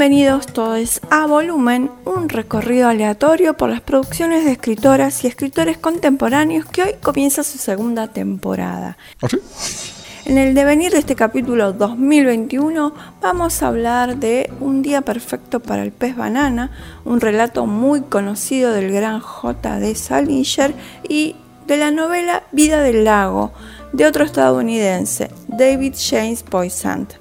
Bienvenidos todos a Volumen, un recorrido aleatorio por las producciones de escritoras y escritores contemporáneos que hoy comienza su segunda temporada. ¿Ah, sí? En el devenir de este capítulo 2021 vamos a hablar de Un día perfecto para el pez banana, un relato muy conocido del gran J.D. Salinger y de la novela Vida del lago de otro estadounidense, David James Poisant.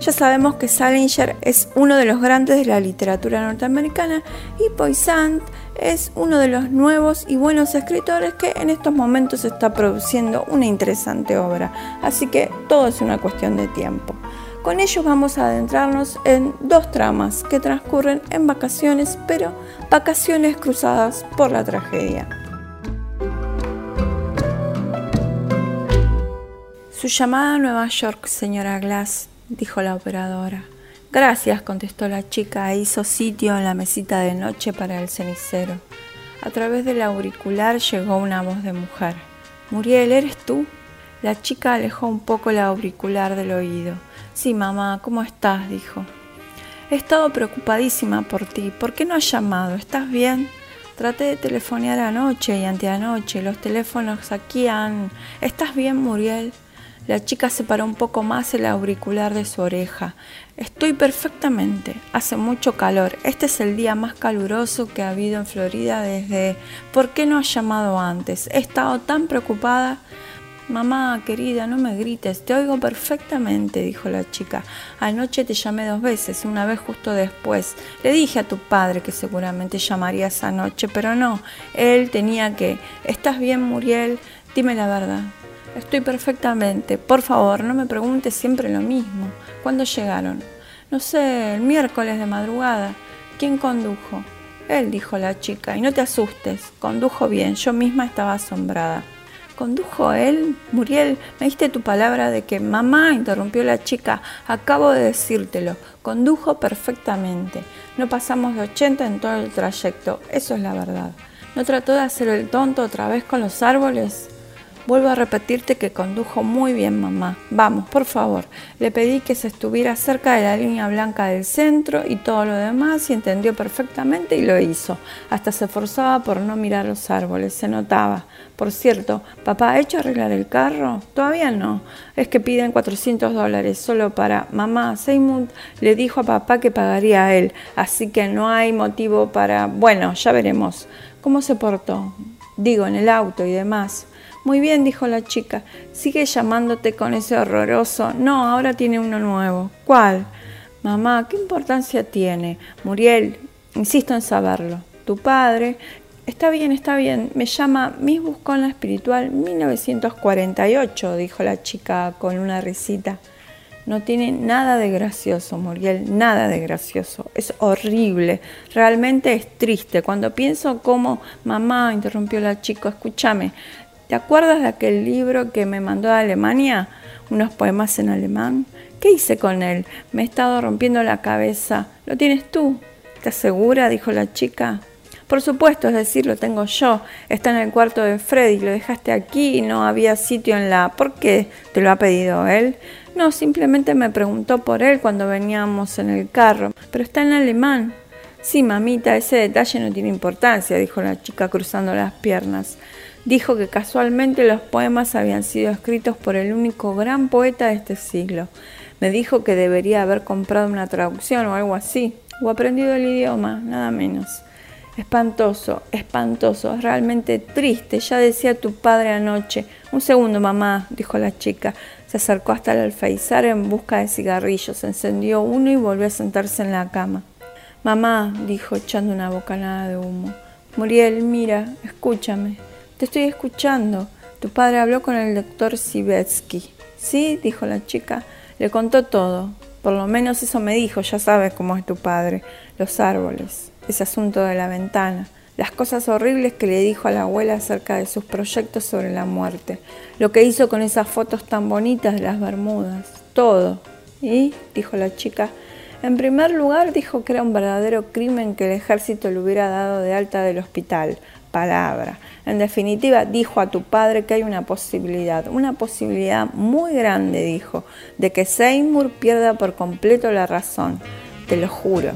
Ya sabemos que Salinger es uno de los grandes de la literatura norteamericana y Poisant es uno de los nuevos y buenos escritores que en estos momentos está produciendo una interesante obra. Así que todo es una cuestión de tiempo. Con ellos vamos a adentrarnos en dos tramas que transcurren en vacaciones, pero vacaciones cruzadas por la tragedia. Su llamada a Nueva York, señora Glass, dijo la operadora. Gracias, contestó la chica e hizo sitio en la mesita de noche para el cenicero. A través del auricular llegó una voz de mujer. Muriel, ¿eres tú? La chica alejó un poco el auricular del oído. Sí, mamá, ¿cómo estás? dijo. He estado preocupadísima por ti. ¿Por qué no has llamado? ¿Estás bien? Traté de telefonear anoche y anteanoche. Los teléfonos aquí han... ¿Estás bien, Muriel? La chica separó un poco más el auricular de su oreja. Estoy perfectamente. Hace mucho calor. Este es el día más caluroso que ha habido en Florida desde... ¿Por qué no has llamado antes? He estado tan preocupada. Mamá, querida, no me grites. Te oigo perfectamente, dijo la chica. Anoche te llamé dos veces, una vez justo después. Le dije a tu padre que seguramente llamaría esa noche, pero no. Él tenía que... ¿Estás bien, Muriel? Dime la verdad. Estoy perfectamente. Por favor, no me preguntes siempre lo mismo. ¿Cuándo llegaron? No sé, el miércoles de madrugada. ¿Quién condujo? Él, dijo la chica, y no te asustes. Condujo bien, yo misma estaba asombrada. ¿Condujo él? Muriel, me diste tu palabra de que mamá, interrumpió la chica, acabo de decírtelo. Condujo perfectamente. No pasamos de 80 en todo el trayecto, eso es la verdad. ¿No trató de hacer el tonto otra vez con los árboles? Vuelvo a repetirte que condujo muy bien mamá. Vamos, por favor. Le pedí que se estuviera cerca de la línea blanca del centro y todo lo demás y entendió perfectamente y lo hizo. Hasta se forzaba por no mirar los árboles, se notaba. Por cierto, ¿papá ha hecho arreglar el carro? Todavía no. Es que piden 400 dólares solo para mamá. Seymour le dijo a papá que pagaría a él, así que no hay motivo para... Bueno, ya veremos. ¿Cómo se portó? Digo, en el auto y demás. Muy bien, dijo la chica. Sigue llamándote con ese horroroso. No, ahora tiene uno nuevo. ¿Cuál? Mamá, ¿qué importancia tiene? Muriel, insisto en saberlo. Tu padre. Está bien, está bien. Me llama Miss Buscona Espiritual 1948, dijo la chica con una risita. No tiene nada de gracioso, Muriel, nada de gracioso. Es horrible, realmente es triste. Cuando pienso cómo, mamá, interrumpió la chica, escúchame, ¿Te acuerdas de aquel libro que me mandó a Alemania? Unos poemas en alemán. ¿Qué hice con él? Me he estado rompiendo la cabeza. ¿Lo tienes tú? ¿Estás segura? dijo la chica. Por supuesto, es decir, lo tengo yo. Está en el cuarto de Freddy. Lo dejaste aquí y no había sitio en la... ¿Por qué? ¿Te lo ha pedido él? No, simplemente me preguntó por él cuando veníamos en el carro. Pero está en alemán. Sí, mamita, ese detalle no tiene importancia, dijo la chica cruzando las piernas dijo que casualmente los poemas habían sido escritos por el único gran poeta de este siglo. Me dijo que debería haber comprado una traducción o algo así, o aprendido el idioma, nada menos. Espantoso, espantoso, realmente triste, ya decía tu padre anoche. Un segundo, mamá, dijo la chica. Se acercó hasta el alféizar en busca de cigarrillos, encendió uno y volvió a sentarse en la cama. Mamá, dijo echando una bocanada de humo. Muriel, mira, escúchame. Te estoy escuchando. Tu padre habló con el doctor Sibetsky. Sí, dijo la chica. Le contó todo. Por lo menos eso me dijo. Ya sabes cómo es tu padre. Los árboles. Ese asunto de la ventana. las cosas horribles que le dijo a la abuela acerca de sus proyectos sobre la muerte, lo que hizo con esas fotos tan bonitas de las Bermudas, todo. Y, dijo la chica, en primer lugar dijo que era un verdadero crimen que el ejército le hubiera dado de alta del hospital. Palabra. En definitiva, dijo a tu padre que hay una posibilidad, una posibilidad muy grande, dijo, de que Seymour pierda por completo la razón. Te lo juro.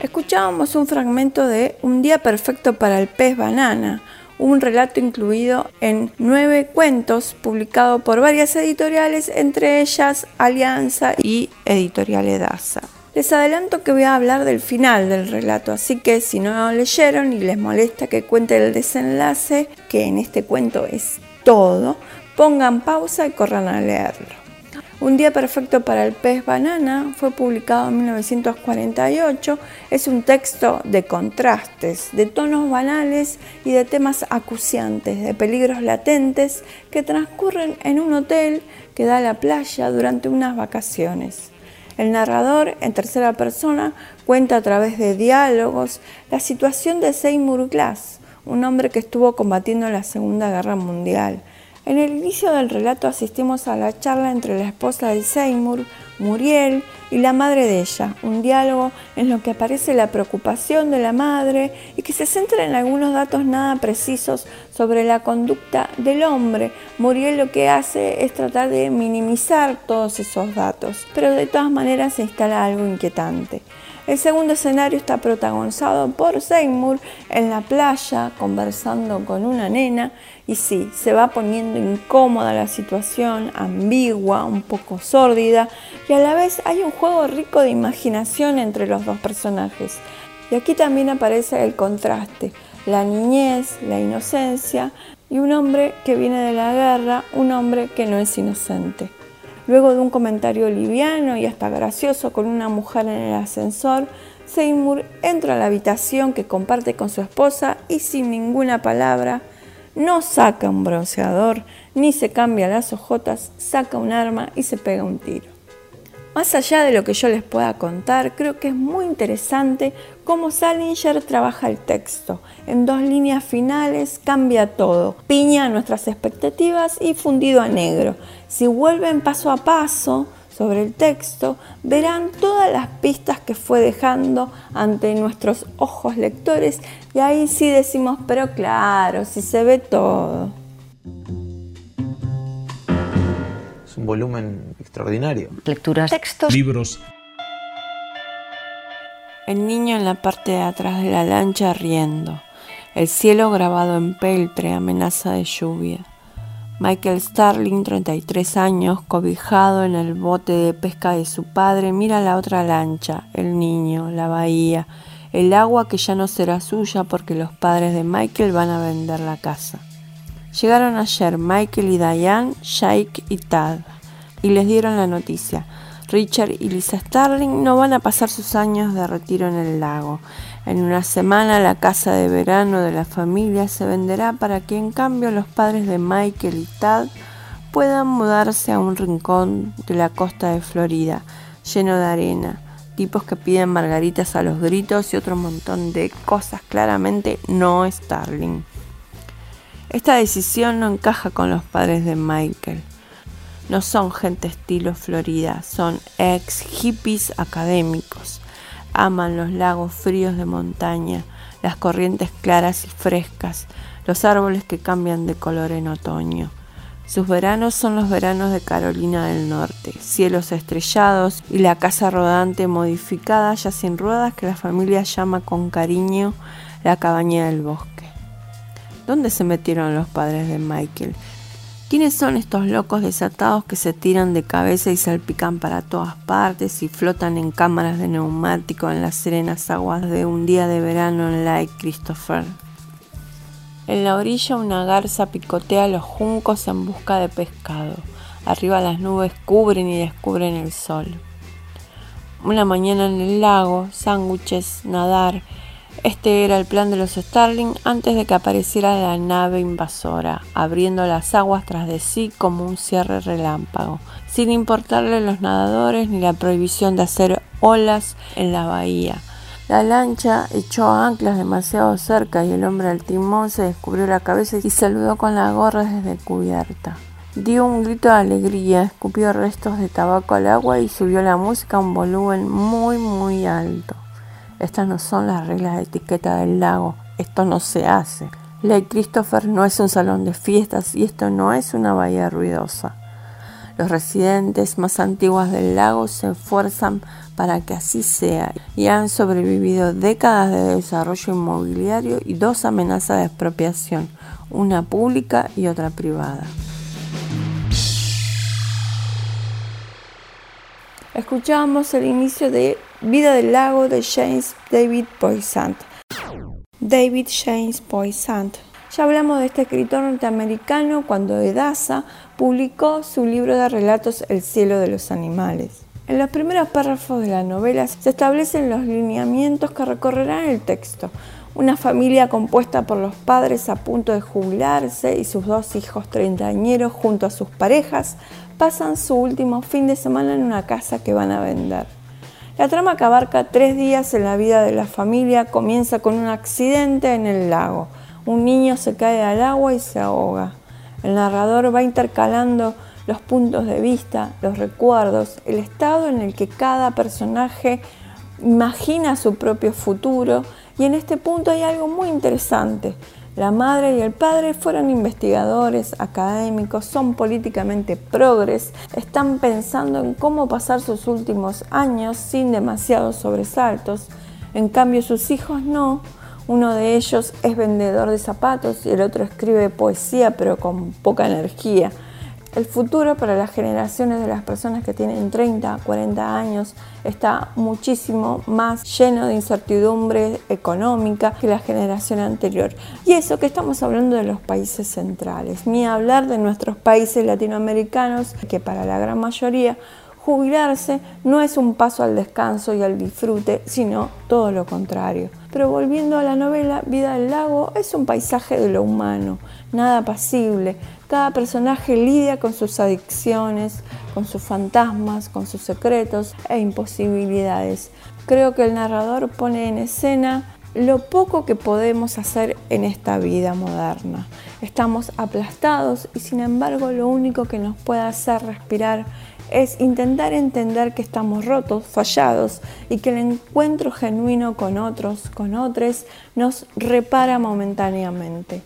Escuchábamos un fragmento de Un día perfecto para el pez banana, un relato incluido en nueve cuentos publicado por varias editoriales, entre ellas Alianza y Editorial Edasa. Les adelanto que voy a hablar del final del relato, así que si no lo leyeron y les molesta que cuente el desenlace, que en este cuento es todo, pongan pausa y corran a leerlo. Un día perfecto para el pez banana fue publicado en 1948. Es un texto de contrastes, de tonos banales y de temas acuciantes, de peligros latentes que transcurren en un hotel que da a la playa durante unas vacaciones. El narrador, en tercera persona, cuenta a través de diálogos la situación de Seymour Glass, un hombre que estuvo combatiendo la Segunda Guerra Mundial en el inicio del relato asistimos a la charla entre la esposa de Seymour, Muriel, y la madre de ella, un diálogo en lo que aparece la preocupación de la madre y que se centra en algunos datos nada precisos sobre la conducta del hombre. Muriel lo que hace es tratar de minimizar todos esos datos, pero de todas maneras se instala algo inquietante. El segundo escenario está protagonizado por Seymour en la playa conversando con una nena y sí, se va poniendo incómoda la situación, ambigua, un poco sórdida y a la vez hay un juego rico de imaginación entre los dos personajes. Y aquí también aparece el contraste, la niñez, la inocencia y un hombre que viene de la guerra, un hombre que no es inocente. Luego de un comentario liviano y hasta gracioso con una mujer en el ascensor, Seymour entra a la habitación que comparte con su esposa y sin ninguna palabra, no saca un bronceador ni se cambia las ojotas, saca un arma y se pega un tiro. Más allá de lo que yo les pueda contar, creo que es muy interesante cómo Salinger trabaja el texto. En dos líneas finales cambia todo, piña nuestras expectativas y fundido a negro. Si vuelven paso a paso sobre el texto, verán todas las pistas que fue dejando ante nuestros ojos lectores y ahí sí decimos, pero claro, si se ve todo. Un volumen extraordinario. Lecturas, textos, libros. El niño en la parte de atrás de la lancha riendo. El cielo grabado en peltre, amenaza de lluvia. Michael Starling, 33 años, cobijado en el bote de pesca de su padre, mira la otra lancha, el niño, la bahía, el agua que ya no será suya porque los padres de Michael van a vender la casa. Llegaron ayer Michael y Diane, Shake y Tad, y les dieron la noticia. Richard y Lisa Starling no van a pasar sus años de retiro en el lago. En una semana la casa de verano de la familia se venderá para que en cambio los padres de Michael y Tad puedan mudarse a un rincón de la costa de Florida, lleno de arena, tipos que piden margaritas a los gritos y otro montón de cosas claramente no Starling. Esta decisión no encaja con los padres de Michael. No son gente estilo Florida, son ex hippies académicos. Aman los lagos fríos de montaña, las corrientes claras y frescas, los árboles que cambian de color en otoño. Sus veranos son los veranos de Carolina del Norte, cielos estrellados y la casa rodante modificada ya sin ruedas que la familia llama con cariño la cabaña del bosque. ¿Dónde se metieron los padres de Michael? ¿Quiénes son estos locos desatados que se tiran de cabeza y salpican para todas partes y flotan en cámaras de neumático en las serenas aguas de un día de verano en Lake Christopher? En la orilla una garza picotea los juncos en busca de pescado. Arriba las nubes cubren y descubren el sol. Una mañana en el lago, sándwiches, nadar, este era el plan de los Starling antes de que apareciera la nave invasora, abriendo las aguas tras de sí como un cierre relámpago, sin importarle los nadadores ni la prohibición de hacer olas en la bahía. La lancha echó anclas demasiado cerca y el hombre al timón se descubrió la cabeza y saludó con la gorra desde cubierta. Dio un grito de alegría, escupió restos de tabaco al agua y subió la música a un volumen muy muy alto. Estas no son las reglas de etiqueta del lago, esto no se hace. Lake Christopher no es un salón de fiestas y esto no es una bahía ruidosa. Los residentes más antiguos del lago se esfuerzan para que así sea y han sobrevivido décadas de desarrollo inmobiliario y dos amenazas de expropiación, una pública y otra privada. Escuchamos el inicio de Vida del Lago de James David Poisant. David James Poisant. Ya hablamos de este escritor norteamericano cuando Edasa publicó su libro de relatos El cielo de los animales. En los primeros párrafos de la novela se establecen los lineamientos que recorrerán el texto. Una familia compuesta por los padres a punto de jubilarse y sus dos hijos treintañeros junto a sus parejas pasan su último fin de semana en una casa que van a vender. La trama que abarca tres días en la vida de la familia comienza con un accidente en el lago. Un niño se cae al agua y se ahoga. El narrador va intercalando los puntos de vista, los recuerdos, el estado en el que cada personaje imagina su propio futuro. Y en este punto hay algo muy interesante. La madre y el padre fueron investigadores, académicos, son políticamente progres, están pensando en cómo pasar sus últimos años sin demasiados sobresaltos. En cambio sus hijos no. Uno de ellos es vendedor de zapatos y el otro escribe poesía pero con poca energía. El futuro para las generaciones de las personas que tienen 30, 40 años está muchísimo más lleno de incertidumbre económica que la generación anterior. Y eso que estamos hablando de los países centrales, ni hablar de nuestros países latinoamericanos, que para la gran mayoría jubilarse no es un paso al descanso y al disfrute, sino todo lo contrario. Pero volviendo a la novela, Vida del Lago es un paisaje de lo humano, nada pasible. Cada personaje lidia con sus adicciones, con sus fantasmas, con sus secretos e imposibilidades. Creo que el narrador pone en escena lo poco que podemos hacer en esta vida moderna. Estamos aplastados y sin embargo lo único que nos puede hacer respirar es intentar entender que estamos rotos, fallados y que el encuentro genuino con otros, con otros, nos repara momentáneamente.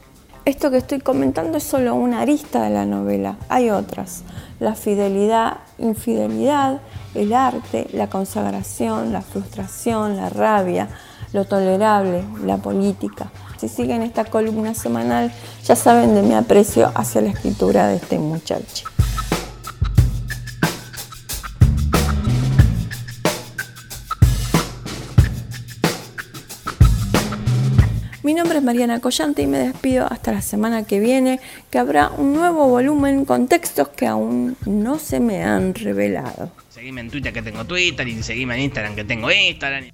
Esto que estoy comentando es solo una arista de la novela, hay otras. La fidelidad, infidelidad, el arte, la consagración, la frustración, la rabia, lo tolerable, la política. Si siguen esta columna semanal, ya saben de mi aprecio hacia la escritura de este muchacho. Mariana Collante y me despido hasta la semana que viene, que habrá un nuevo volumen con textos que aún no se me han revelado. Seguime en Twitter que tengo Twitter y seguime en Instagram que tengo Instagram.